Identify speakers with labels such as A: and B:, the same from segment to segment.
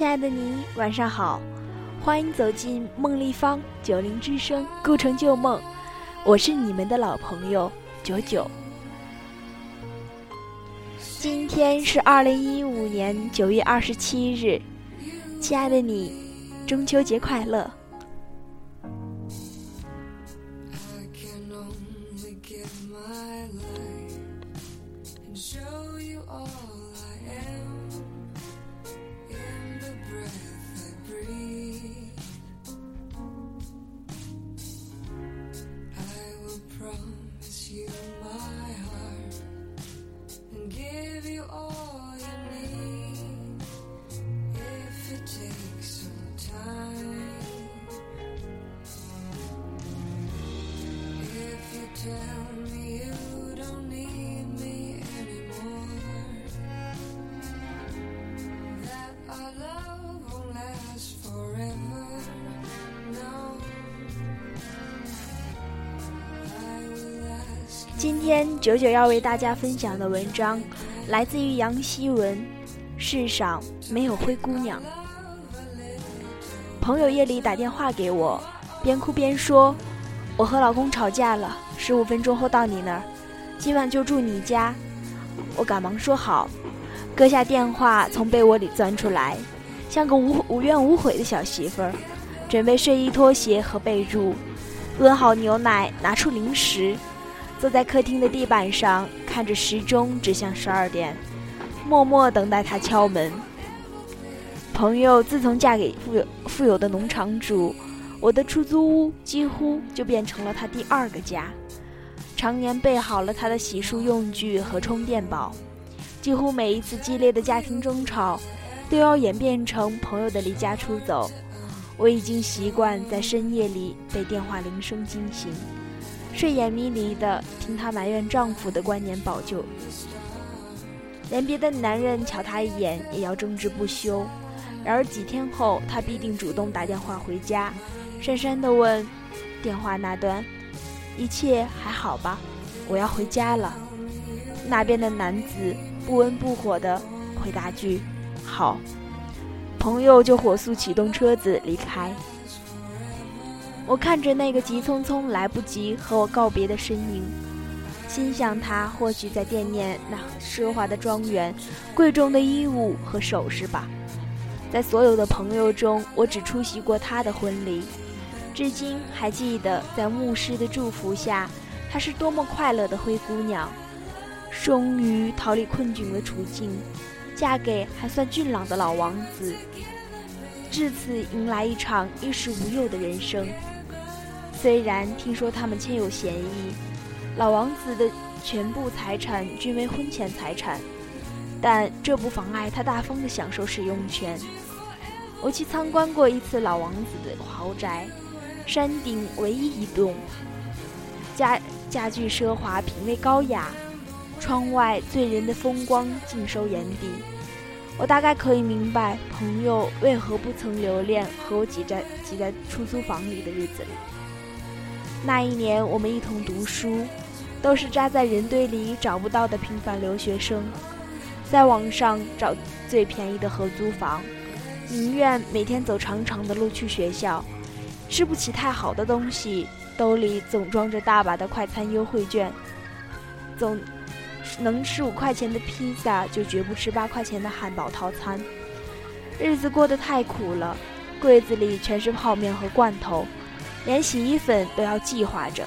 A: 亲爱的你，晚上好，欢迎走进梦立方九零之声，故城旧梦。我是你们的老朋友九九。今天是二零一五年九月二十七日，亲爱的你，中秋节快乐！the breath I breathe. 今天九九要为大家分享的文章，来自于杨希文。世上没有灰姑娘。朋友夜里打电话给我，边哭边说：“我和老公吵架了，十五分钟后到你那儿，今晚就住你家。”我赶忙说好，搁下电话，从被窝里钻出来，像个无无怨无悔的小媳妇儿，准备睡衣、拖鞋和被褥，温好牛奶，拿出零食。坐在客厅的地板上，看着时钟指向十二点，默默等待他敲门。朋友自从嫁给富有富有的农场主，我的出租屋几乎就变成了他第二个家。常年备好了他的洗漱用具和充电宝，几乎每一次激烈的家庭争吵，都要演变成朋友的离家出走。我已经习惯在深夜里被电话铃声惊醒。睡眼迷离的听她埋怨丈夫的观念保旧，连别的男人瞧她一眼也要争执不休。然而几天后，她必定主动打电话回家，讪讪地问：“电话那端，一切还好吧？我要回家了。”那边的男子不温不火地回答句：“好。”朋友就火速启动车子离开。我看着那个急匆匆来不及和我告别的身影，心想他或许在惦念那奢华的庄园、贵重的衣物和首饰吧。在所有的朋友中，我只出席过他的婚礼，至今还记得在牧师的祝福下，她是多么快乐的灰姑娘，终于逃离困窘的处境，嫁给还算俊朗的老王子，至此迎来一场衣食无忧的人生。虽然听说他们签有协议，老王子的全部财产均为婚前财产，但这不妨碍他大方的享受使用权。我去参观过一次老王子的豪宅，山顶唯一一栋，家家具奢华，品味高雅，窗外醉人的风光尽收眼底。我大概可以明白朋友为何不曾留恋和我挤在挤在出租房里的日子里。那一年，我们一同读书，都是扎在人堆里找不到的平凡留学生，在网上找最便宜的合租房，宁愿每天走长长的路去学校，吃不起太好的东西，兜里总装着大把的快餐优惠券，总能吃五块钱的披萨，就绝不吃八块钱的汉堡套餐。日子过得太苦了，柜子里全是泡面和罐头。连洗衣粉都要计划着，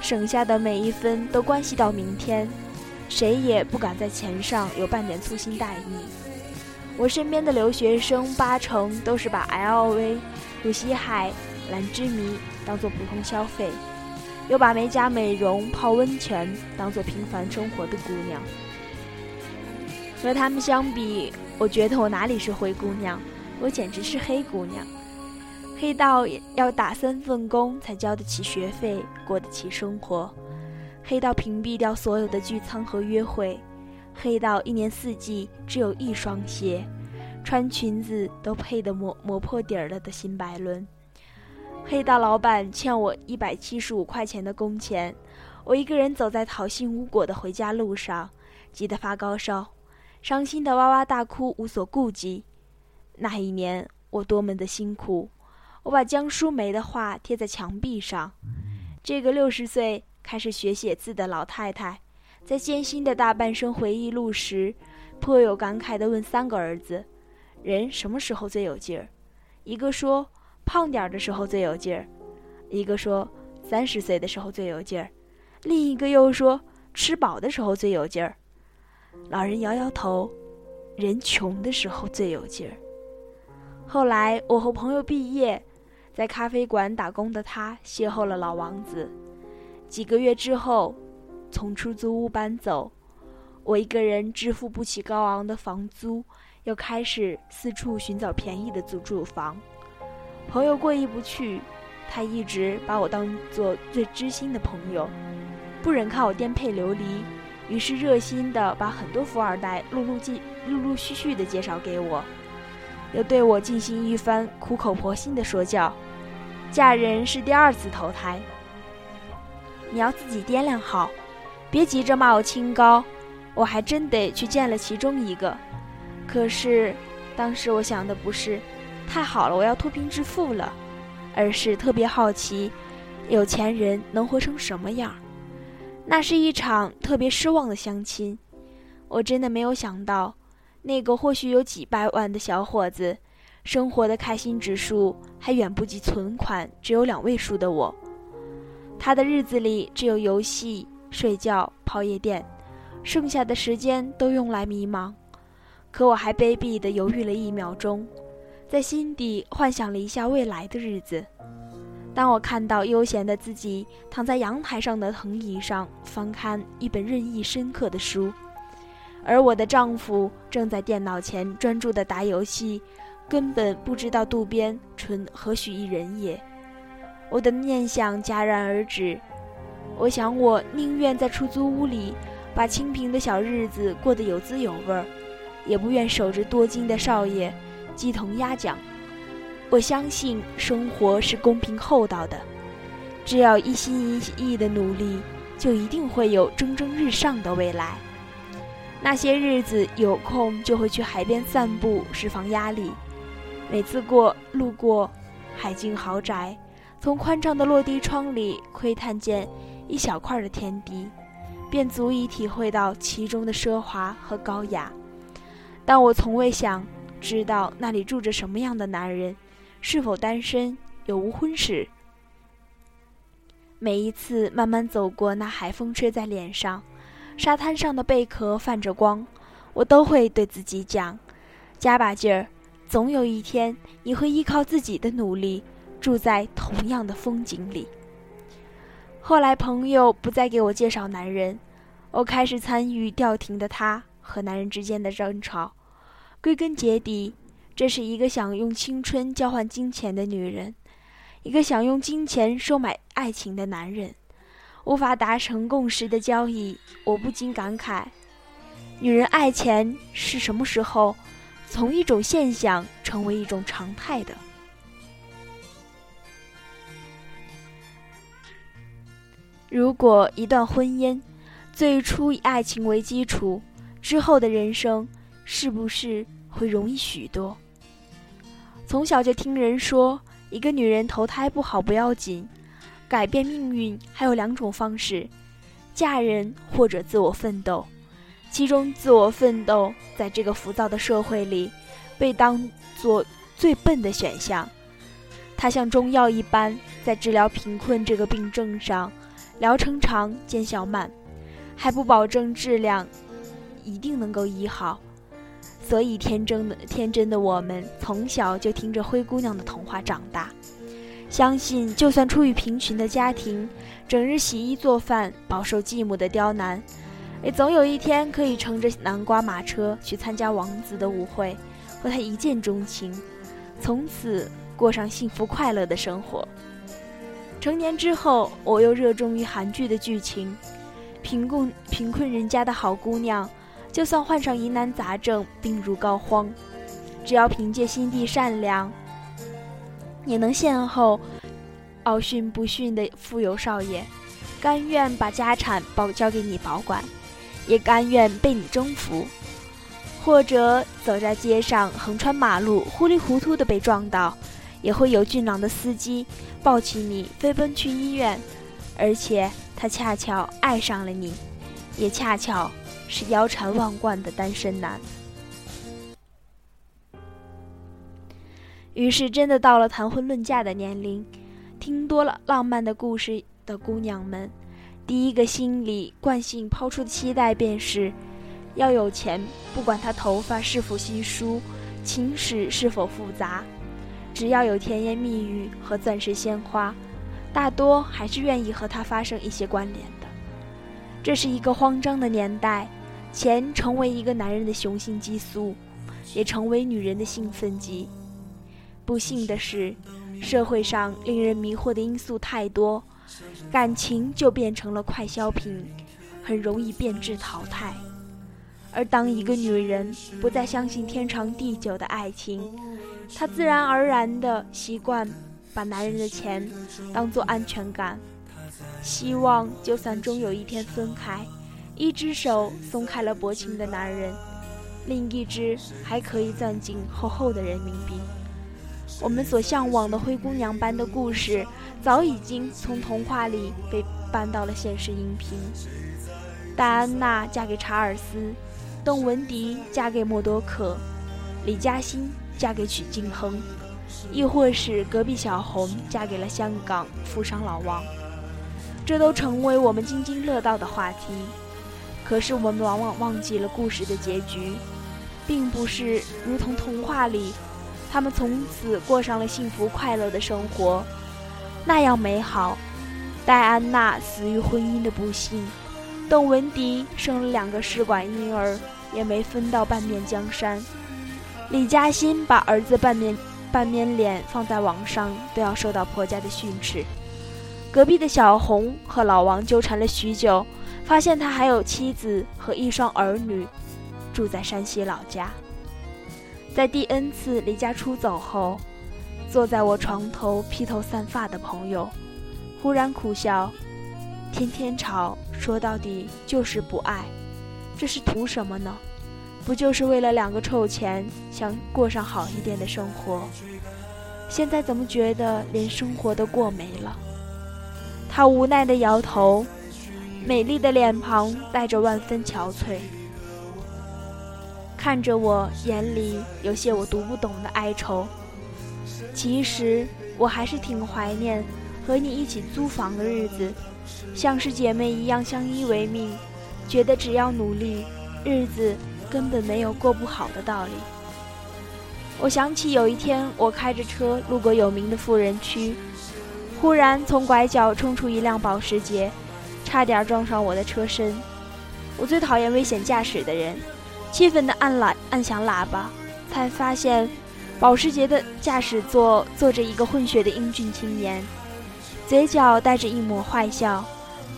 A: 省下的每一分都关系到明天，谁也不敢在钱上有半点粗心大意。我身边的留学生八成都是把 LV、露西海、兰芝弥当做普通消费，又把美甲美容、泡温泉当做平凡生活的姑娘。和他们相比，我觉得我哪里是灰姑娘，我简直是黑姑娘。黑到要打三份工才交得起学费，过得起生活；黑到屏蔽掉所有的聚餐和约会；黑到一年四季只有一双鞋，穿裙子都配得磨磨破底儿了的新白伦；黑道老板欠我一百七十五块钱的工钱，我一个人走在讨薪无果的回家路上，急得发高烧，伤心的哇哇大哭，无所顾忌。那一年我多么的辛苦。我把江淑梅的话贴在墙壁上。这个六十岁开始学写字的老太太，在艰辛的大半生回忆录时，颇有感慨地问三个儿子：“人什么时候最有劲儿？”一个说：“胖点儿的时候最有劲儿。”一个说：“三十岁的时候最有劲儿。”另一个又说：“吃饱的时候最有劲儿。”老人摇摇头：“人穷的时候最有劲儿。”后来我和朋友毕业。在咖啡馆打工的他邂逅了老王子，几个月之后，从出租屋搬走，我一个人支付不起高昂的房租，又开始四处寻找便宜的租住房。朋友过意不去，他一直把我当做最知心的朋友，不忍看我颠沛流离，于是热心的把很多富二代陆陆续陆陆续续的介绍给我。又对我进行一番苦口婆心的说教，嫁人是第二次投胎，你要自己掂量好，别急着骂我清高。我还真得去见了其中一个，可是当时我想的不是太好了，我要脱贫致富了，而是特别好奇，有钱人能活成什么样。那是一场特别失望的相亲，我真的没有想到。那个或许有几百万的小伙子，生活的开心指数还远不及存款只有两位数的我。他的日子里只有游戏、睡觉、泡夜店，剩下的时间都用来迷茫。可我还卑鄙地犹豫了一秒钟，在心底幻想了一下未来的日子。当我看到悠闲的自己躺在阳台上的藤椅上，翻看一本任意深刻的书。而我的丈夫正在电脑前专注地打游戏，根本不知道渡边淳何许一人也。我的念想戛然而止。我想，我宁愿在出租屋里把清贫的小日子过得有滋有味儿，也不愿守着多金的少爷鸡同鸭讲。我相信生活是公平厚道的，只要一心一意的努力，就一定会有蒸蒸日上的未来。那些日子有空就会去海边散步，释放压力。每次过路过海景豪宅，从宽敞的落地窗里窥探见一小块的天地，便足以体会到其中的奢华和高雅。但我从未想知道那里住着什么样的男人，是否单身，有无婚史。每一次慢慢走过，那海风吹在脸上。沙滩上的贝壳泛着光，我都会对自己讲：加把劲儿，总有一天你会依靠自己的努力，住在同样的风景里。后来朋友不再给我介绍男人，我开始参与调停的他和男人之间的争吵。归根结底，这是一个想用青春交换金钱的女人，一个想用金钱收买爱情的男人。无法达成共识的交易，我不禁感慨：女人爱钱是什么时候从一种现象成为一种常态的？如果一段婚姻最初以爱情为基础，之后的人生是不是会容易许多？从小就听人说，一个女人投胎不好不要紧。改变命运还有两种方式：嫁人或者自我奋斗。其中，自我奋斗在这个浮躁的社会里被当做最笨的选项。它像中药一般，在治疗贫困这个病症上，疗程长，见效慢，还不保证质量一定能够医好。所以，天真的天真的我们，从小就听着灰姑娘的童话长大。相信，就算出于贫穷的家庭，整日洗衣做饭，饱受继母的刁难，也总有一天可以乘着南瓜马车去参加王子的舞会，和他一见钟情，从此过上幸福快乐的生活。成年之后，我又热衷于韩剧的剧情，贫困贫困人家的好姑娘，就算患上疑难杂症，病入膏肓，只要凭借心地善良。也能邂逅傲训不逊的富有少爷，甘愿把家产保交给你保管，也甘愿被你征服。或者走在街上横穿马路，糊里糊涂的被撞到，也会有俊朗的司机抱起你飞奔去医院，而且他恰巧爱上了你，也恰巧是腰缠万贯的单身男。于是，真的到了谈婚论嫁的年龄，听多了浪漫的故事的姑娘们，第一个心里惯性抛出的期待便是：要有钱，不管他头发是否稀疏，情史是否复杂，只要有甜言蜜语和钻石鲜花，大多还是愿意和他发生一些关联的。这是一个慌张的年代，钱成为一个男人的雄性激素，也成为女人的兴奋剂。不幸的是，社会上令人迷惑的因素太多，感情就变成了快消品，很容易变质淘汰。而当一个女人不再相信天长地久的爱情，她自然而然的习惯把男人的钱当做安全感，希望就算终有一天分开，一只手松开了薄情的男人，另一只还可以攥紧厚厚的人民币。我们所向往的灰姑娘般的故事，早已经从童话里被搬到了现实荧屏。戴安娜嫁给查尔斯，邓文迪嫁给默多克，李嘉欣嫁给许晋亨，亦或是隔壁小红嫁给了香港富商老王，这都成为我们津津乐道的话题。可是我们往往忘记了故事的结局，并不是如同童话里。他们从此过上了幸福快乐的生活，那样美好。戴安娜死于婚姻的不幸，邓文迪生了两个试管婴儿，也没分到半面江山。李嘉欣把儿子半面半面脸放在网上，都要受到婆家的训斥。隔壁的小红和老王纠缠了许久，发现他还有妻子和一双儿女，住在山西老家。在第 N 次离家出走后，坐在我床头披头散发的朋友，忽然苦笑：“天天吵，说到底就是不爱，这是图什么呢？不就是为了两个臭钱，想过上好一点的生活？现在怎么觉得连生活都过没了？”他无奈地摇头，美丽的脸庞带着万分憔悴。看着我，眼里有些我读不懂的哀愁。其实我还是挺怀念和你一起租房的日子，像是姐妹一样相依为命，觉得只要努力，日子根本没有过不好的道理。我想起有一天，我开着车路过有名的富人区，忽然从拐角冲出一辆保时捷，差点撞上我的车身。我最讨厌危险驾驶的人。气愤地按喇按响喇叭，才发现，保时捷的驾驶座坐着一个混血的英俊青年，嘴角带着一抹坏笑，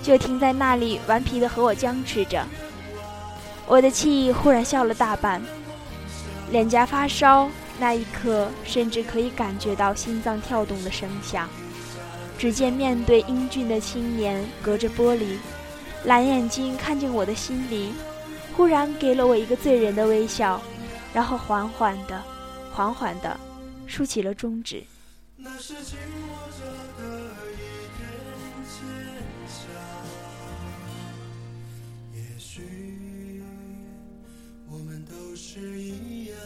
A: 就停在那里顽皮地和我僵持着。我的气忽然消了大半，脸颊发烧，那一刻甚至可以感觉到心脏跳动的声响。只见面对英俊的青年，隔着玻璃，蓝眼睛看进我的心里。忽然给了我一个醉人的微笑，然后缓缓的、缓缓的竖起了中指。
B: 也许我们都是一样，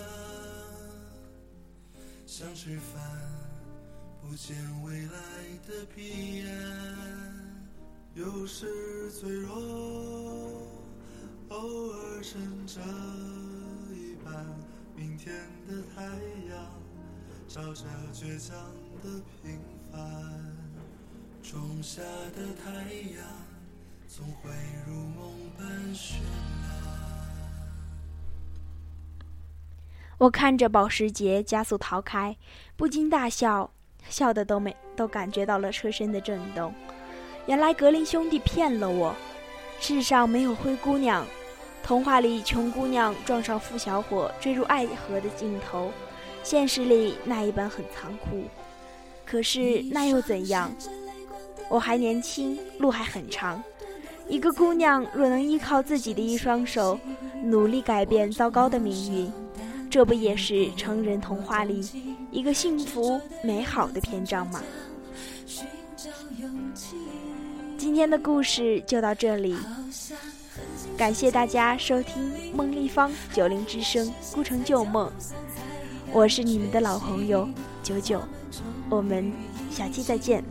B: 想吃饭不见未来的彼岸，有时脆弱。偶尔撑着一半，明天的太阳照着倔强的平凡，种下的太阳总会如梦般绚烂。
A: 我看着保时捷加速逃开，不禁大笑，笑的都没都感觉到了车身的震动。原来格林兄弟骗了我，世上没有灰姑娘。童话里穷姑娘撞上富小伙坠入爱河的镜头，现实里那一般很残酷。可是那又怎样？我还年轻，路还很长，
C: 一个姑娘若能依靠自己的一双手，努力改变糟糕的命运，这不也是成人童话里一个幸福美好的篇章吗？今天的故事就到这里，感谢大家收听梦立方九零之声孤城旧梦，我是你们的老朋友九九，我们下期再见。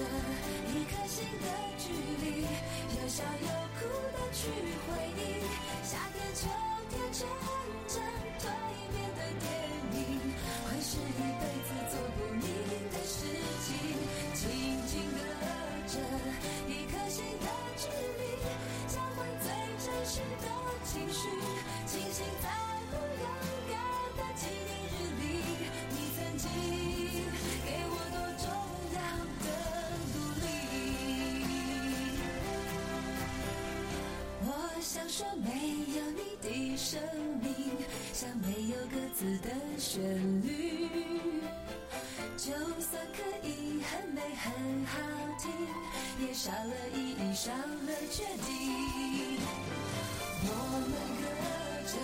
C: 一颗心的距离，又笑又哭的去回忆，夏天秋天真正蜕变的电影，会是一辈子做不腻的事情。紧紧的着一颗心的距离，交换最真实的情绪，清醒在不勇敢的起点。说没有你的生命，像没有歌词的旋律。就算可以很美很好听，也少了意义，少了决定。我们隔着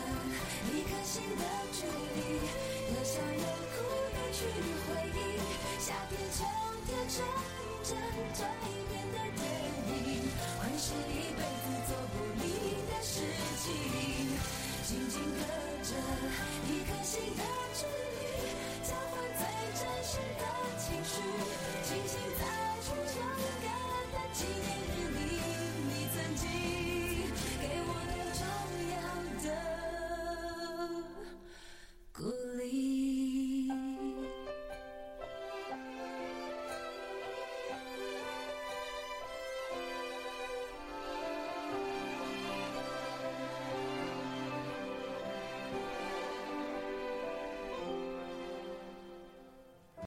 C: 一颗心的距离，有笑有哭的去回忆。夏天秋天纯真转变的电影，会是一辈子做不腻。事情，紧紧隔着